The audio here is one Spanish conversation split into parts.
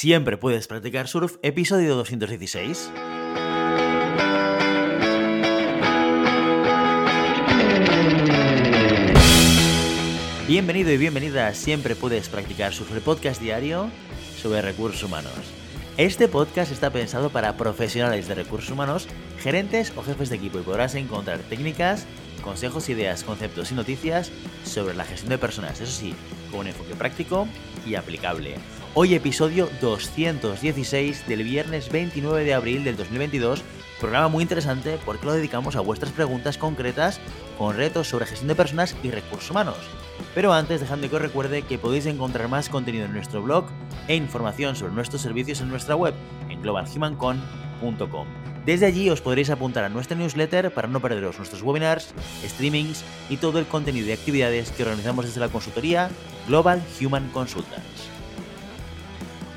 Siempre puedes practicar surf, episodio 216. Bienvenido y bienvenida a Siempre puedes practicar surf, el podcast diario sobre recursos humanos. Este podcast está pensado para profesionales de recursos humanos, gerentes o jefes de equipo y podrás encontrar técnicas, consejos, ideas, conceptos y noticias sobre la gestión de personas, eso sí, con un enfoque práctico y aplicable. Hoy episodio 216 del viernes 29 de abril del 2022, programa muy interesante porque lo dedicamos a vuestras preguntas concretas con retos sobre gestión de personas y recursos humanos. Pero antes, dejadme que os recuerde que podéis encontrar más contenido en nuestro blog e información sobre nuestros servicios en nuestra web en globalhumancon.com. Desde allí os podréis apuntar a nuestra newsletter para no perderos nuestros webinars, streamings y todo el contenido y actividades que organizamos desde la consultoría Global Human Consultants.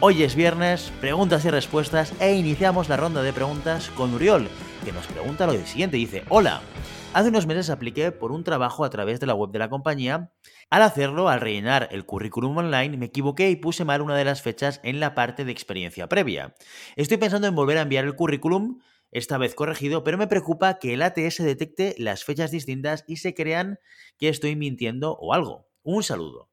Hoy es viernes, preguntas y respuestas e iniciamos la ronda de preguntas con Uriol, que nos pregunta lo siguiente. Dice, hola, hace unos meses apliqué por un trabajo a través de la web de la compañía. Al hacerlo, al rellenar el currículum online, me equivoqué y puse mal una de las fechas en la parte de experiencia previa. Estoy pensando en volver a enviar el currículum, esta vez corregido, pero me preocupa que el ATS detecte las fechas distintas y se crean que estoy mintiendo o algo. Un saludo.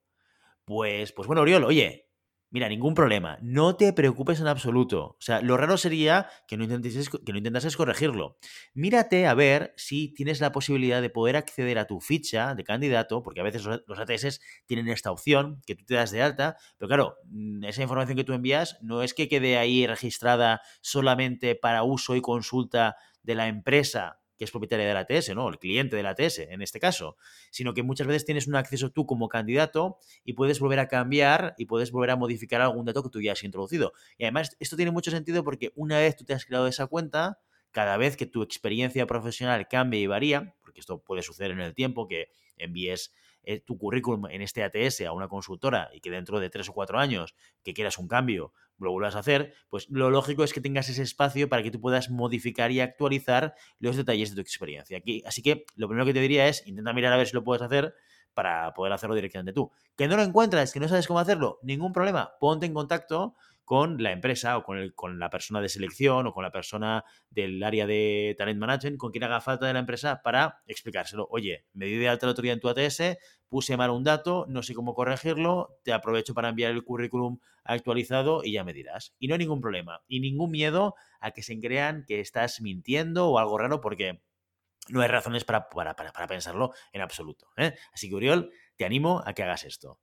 Pues, pues bueno, Oriol, oye, Mira, ningún problema. No te preocupes en absoluto. O sea, lo raro sería que no, intentes, que no intentases corregirlo. Mírate a ver si tienes la posibilidad de poder acceder a tu ficha de candidato, porque a veces los ATS tienen esta opción que tú te das de alta, pero claro, mm, esa información que tú envías no es que quede ahí registrada solamente para uso y consulta de la empresa que es propietaria del ATS, ¿no? El cliente del ATS, en este caso, sino que muchas veces tienes un acceso tú como candidato y puedes volver a cambiar y puedes volver a modificar algún dato que tú ya has introducido. Y además, esto tiene mucho sentido porque una vez tú te has creado esa cuenta, cada vez que tu experiencia profesional cambie y varía, porque esto puede suceder en el tiempo, que envíes eh, tu currículum en este ATS a una consultora y que dentro de tres o cuatro años que quieras un cambio, lo vuelvas a hacer, pues lo lógico es que tengas ese espacio para que tú puedas modificar y actualizar los detalles de tu experiencia. Aquí, así que lo primero que te diría es intenta mirar a ver si lo puedes hacer para poder hacerlo directamente tú. Que no lo encuentras, que no sabes cómo hacerlo, ningún problema. Ponte en contacto con la empresa o con, la persona de selección o con la persona del área de talent management, con quien haga falta de la empresa para explicárselo. Oye, me di de alta la autoridad en tu ATS, puse mal un dato, no sé cómo corregirlo, te aprovecho para enviar el currículum actualizado y ya me dirás. Y no hay ningún problema y ningún miedo a que se crean que estás mintiendo o algo raro porque no hay razones para, para, para, pensarlo en absoluto. ¿eh? Así que, Uriol, te animo a que hagas esto.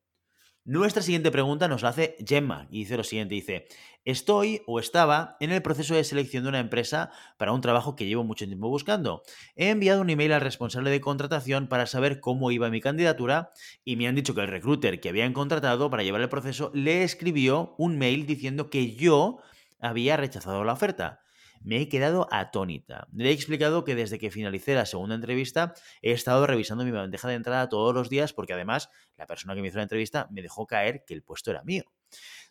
Nuestra siguiente pregunta nos la hace Gemma y dice lo siguiente, dice, estoy o estaba en el proceso de selección de una empresa para un trabajo que llevo mucho tiempo buscando. He enviado un email al responsable de contratación para saber cómo iba mi candidatura y me han dicho que el recruiter que habían contratado para llevar el proceso le escribió un mail diciendo que yo había rechazado la oferta me he quedado atónita. Le he explicado que desde que finalicé la segunda entrevista he estado revisando mi bandeja de entrada todos los días porque además la persona que me hizo la entrevista me dejó caer que el puesto era mío.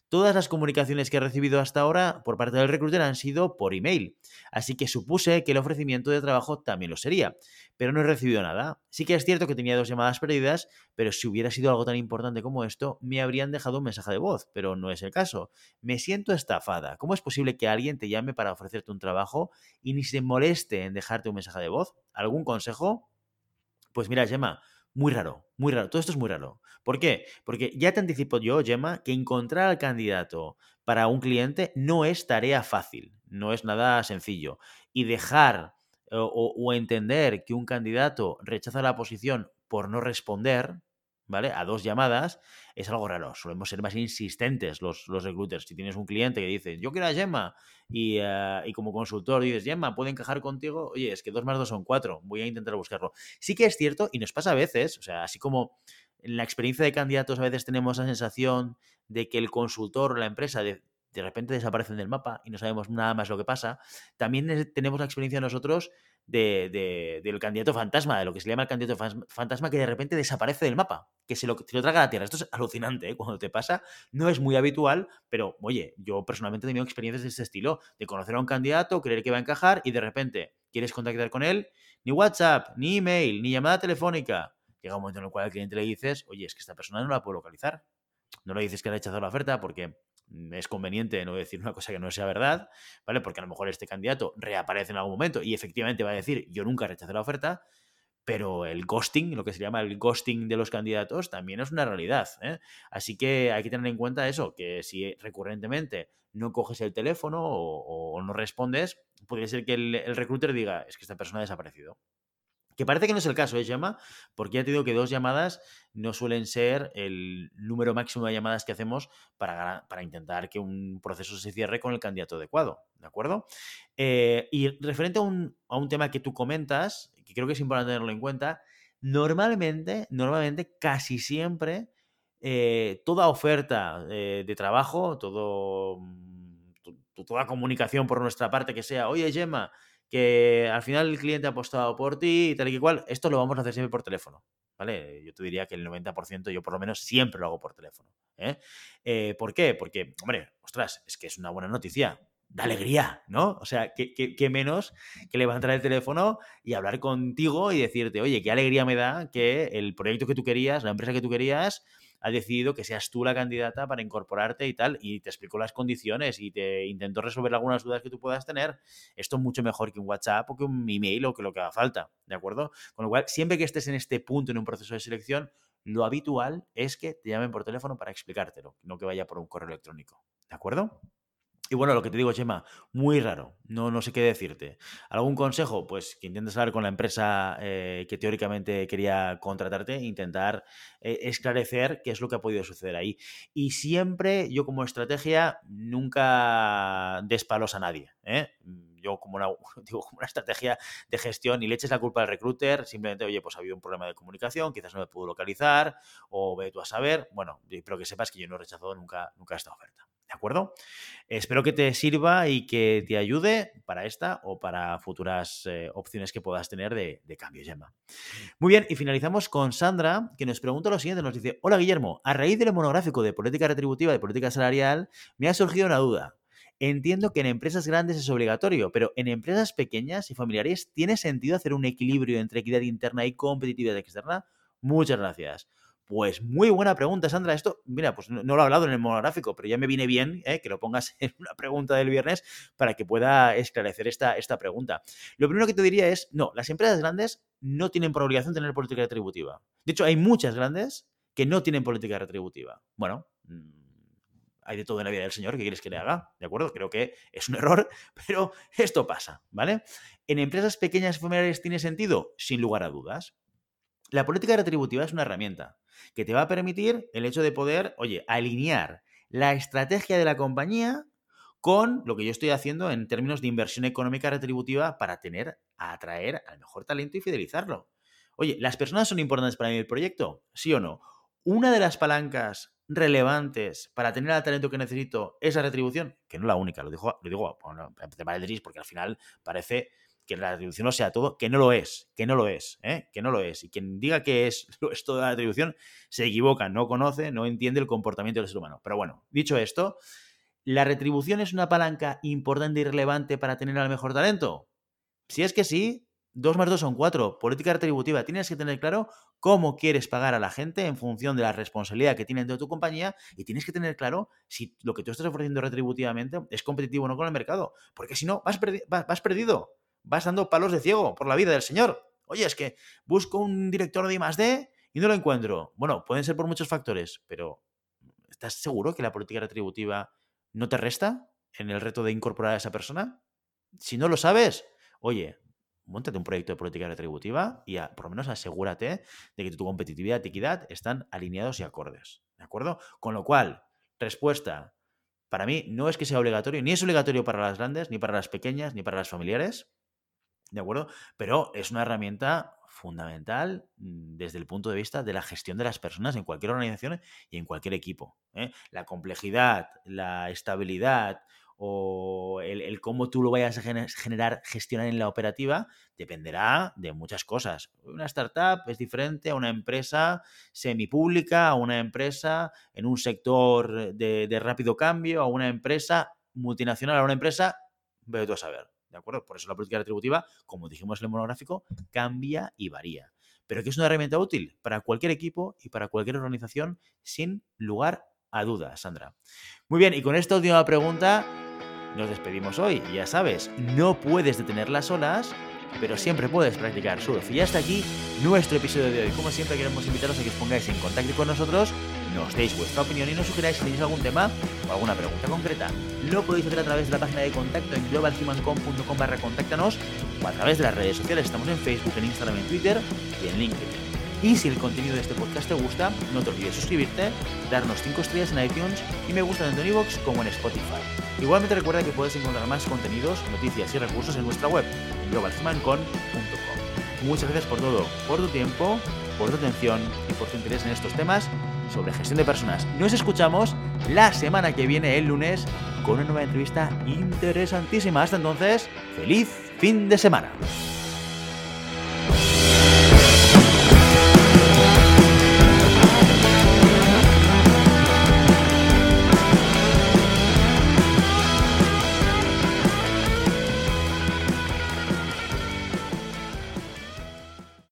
Todas las comunicaciones que he recibido hasta ahora por parte del recruiter han sido por email, así que supuse que el ofrecimiento de trabajo también lo sería, pero no he recibido nada. Sí que es cierto que tenía dos llamadas perdidas, pero si hubiera sido algo tan importante como esto, me habrían dejado un mensaje de voz, pero no es el caso. Me siento estafada. ¿Cómo es posible que alguien te llame para ofrecerte un trabajo y ni se moleste en dejarte un mensaje de voz? ¿Algún consejo? Pues mira, Gemma, muy raro, muy raro. Todo esto es muy raro. ¿Por qué? Porque ya te anticipo yo, Gemma, que encontrar al candidato para un cliente no es tarea fácil, no es nada sencillo. Y dejar o, o entender que un candidato rechaza la posición por no responder, ¿vale? A dos llamadas, es algo raro. Solemos ser más insistentes los, los recruiters. Si tienes un cliente que dice, yo quiero a Gemma, y, eh, y, como consultor dices, Gemma, ¿puede encajar contigo? Oye, es que dos más dos son cuatro, voy a intentar buscarlo. Sí que es cierto, y nos pasa a veces, o sea, así como en la experiencia de candidatos a veces tenemos la sensación de que el consultor o la empresa de, de repente desaparecen del mapa y no sabemos nada más lo que pasa, también tenemos la experiencia nosotros de, del candidato fantasma, de lo que se llama el candidato fantasma, que de repente desaparece del mapa, que se lo, traga a la tierra. Esto es alucinante ¿eh? cuando te pasa. No es muy habitual, pero oye, yo personalmente he tenido experiencias de este estilo, de conocer a un candidato, creer que va a encajar y de repente quieres contactar con él, ni WhatsApp, ni email, ni llamada telefónica. Llega un momento en el cual al cliente le dices, oye, es que esta persona no la puedo localizar. No le dices que ha rechazado la oferta porque es conveniente no decir una cosa que no sea verdad, ¿vale? Porque a lo mejor este candidato reaparece en algún momento y efectivamente va a decir, yo nunca rechacé la oferta, pero el ghosting, lo que se llama el ghosting de los candidatos, también es una realidad. ¿eh? Así que hay que tener en cuenta eso, que si recurrentemente no coges el teléfono o, no respondes, puede ser que el, el recruiter diga, es que esta persona ha desaparecido. Que parece que no es el caso, ¿eh, Gemma? Porque ya te digo que dos llamadas no suelen ser el número máximo de llamadas que hacemos para, para intentar que un proceso se cierre con el candidato adecuado, ¿de acuerdo? Eh, y referente a un, a un tema que tú comentas, que creo que es importante tenerlo en cuenta, normalmente, normalmente, casi siempre, eh, toda oferta eh, de trabajo, todo, mm, toda comunicación por nuestra parte que sea, oye Gemma, que al final el cliente ha apostado por ti y tal y que cual, esto lo vamos a hacer siempre por teléfono. ¿Vale? Yo te diría que el 90% yo por lo menos siempre lo hago por teléfono. ¿eh? ¿eh? por qué? Porque, hombre, ostras, es que es una buena noticia. Da alegría, ¿no? O sea, ¿qué, menos que levantar el teléfono y hablar contigo y decirte, oye, qué alegría me da que el proyecto que tú querías, la empresa que tú querías, ha decidido que seas tú la candidata para incorporarte y tal, y te explico las condiciones y te intento resolver algunas dudas que tú puedas tener. Esto es mucho mejor que un WhatsApp o que un email o que lo que haga falta, ¿de acuerdo? Con lo cual, siempre que estés en este punto en un proceso de selección, lo habitual es que te llamen por teléfono para explicártelo, no que vaya por un correo electrónico, ¿de acuerdo? Y bueno, lo que te digo, Chema, muy raro. No, no sé qué decirte. ¿Algún consejo? Pues que intentes hablar con la empresa eh, que teóricamente quería contratarte, intentar eh, esclarecer qué es lo que ha podido suceder ahí. Y siempre, yo como estrategia, nunca des palos a nadie. ¿eh? Yo como una, digo, como una estrategia de gestión y le eches la culpa al recruiter, simplemente, oye, pues ha habido un problema de comunicación, quizás no me pudo localizar, o ve tú a saber. Bueno, pero que sepas que yo no he rechazado nunca, nunca esta oferta. ¿De acuerdo? Espero que te sirva y que te ayude para esta o para futuras eh, opciones que puedas tener de, cambio, Gemma. Muy bien, y finalizamos con Sandra, que nos pregunta lo siguiente, nos dice, hola Guillermo, a raíz del monográfico de política retributiva y política salarial, me ha surgido una duda. Entiendo que en empresas grandes es obligatorio, pero en empresas pequeñas y familiares, ¿tiene sentido hacer un equilibrio entre equidad interna y competitividad externa? Muchas gracias. Pues muy buena pregunta, Sandra. Esto, mira, pues no, lo he hablado en el monográfico, pero ya me viene bien ¿eh? que lo pongas en una pregunta del viernes para que pueda esclarecer esta, esta pregunta. Lo primero que te diría es, no, las empresas grandes no tienen por obligación tener política retributiva. De hecho, hay muchas grandes que no tienen política retributiva. Bueno, mm, hay de todo en la vida del señor, ¿qué quieres que le haga? ¿De acuerdo? Creo que es un error, pero esto pasa, ¿vale? ¿En empresas pequeñas y familiares tiene sentido? Sin lugar a dudas. La política retributiva es una herramienta que te va a permitir el hecho de poder, oye, alinear la estrategia de la compañía con lo que yo estoy haciendo en términos de inversión económica retributiva para tener, atraer al mejor talento y fidelizarlo. Oye, ¿las personas son importantes para mí el proyecto? ¿Sí o no? Una de las palancas relevantes para tener el talento que necesito es la retribución, que no la única, lo digo, lo digo bueno, porque al final parece que la retribución no sea todo, que no lo es, que no lo es, ¿eh? que no lo es. Y quien diga que es, es toda la retribución se equivoca, no conoce, no entiende el comportamiento del ser humano. Pero bueno, dicho esto, ¿la retribución es una palanca importante y relevante para tener al mejor talento? Si es que sí, 2 más 2 son 4. Política retributiva. Tienes que tener claro cómo quieres pagar a la gente en función de la responsabilidad que tienen de tu compañía y tienes que tener claro si lo que tú estás ofreciendo retributivamente es competitivo o no con el mercado. Porque si no, vas, vas perdido vas dando palos de ciego por la vida del señor. Oye, es que busco un director de I+D y no lo encuentro. Bueno, pueden ser por muchos factores, pero ¿estás seguro que la política retributiva no te resta en el reto de incorporar a esa persona? Si no lo sabes, oye, montate un proyecto de política retributiva y por lo menos asegúrate de que tu competitividad y equidad están alineados y acordes. ¿De acuerdo? Con lo cual, respuesta, para mí no es que sea obligatorio, ni es obligatorio para las grandes, ni para las pequeñas, ni para las familiares. ¿De acuerdo? Pero es una herramienta fundamental mm, desde el punto de vista de la gestión de las personas en cualquier organización y en cualquier equipo. ¿eh? La complejidad, la estabilidad o el, cómo tú lo vayas a generar, gestionar en la operativa, dependerá de muchas cosas. Una startup es diferente a una empresa semipública, a una empresa en un sector de, de rápido cambio, a una empresa multinacional, a una empresa, veo tú a saber. ¿De acuerdo? Por eso la política retributiva, como dijimos en el monográfico, cambia y varía. Pero que es una herramienta útil para cualquier equipo y para cualquier organización sin lugar a dudas, Sandra. Muy bien, y con esta última pregunta nos despedimos hoy. Ya sabes, no puedes detener las olas, pero siempre puedes practicar surf. Y hasta aquí nuestro episodio de hoy. Como siempre, queremos invitaros a que os pongáis en contacto con nosotros, nos deis vuestra opinión y nos sugeráis si tenéis algún tema o alguna pregunta concreta. Lo podéis hacer a través de la página de contacto en globalhumancom.com barra contáctanos o a través de las redes sociales. Estamos en Facebook, en Instagram, en Twitter y en LinkedIn. Y si el contenido de este podcast te gusta, no te olvides suscribirte, darnos 5 estrellas en iTunes y me gusta tanto en iVoox como en Spotify. Igualmente recuerda que puedes encontrar más contenidos, noticias y recursos en nuestra web, globalhumancon.com. Muchas gracias por todo, por tu tiempo, por tu atención y por tu interés en estos temas sobre gestión de personas. Nos escuchamos la semana que viene, el lunes, con una nueva entrevista interesantísima. Hasta entonces, feliz fin de semana.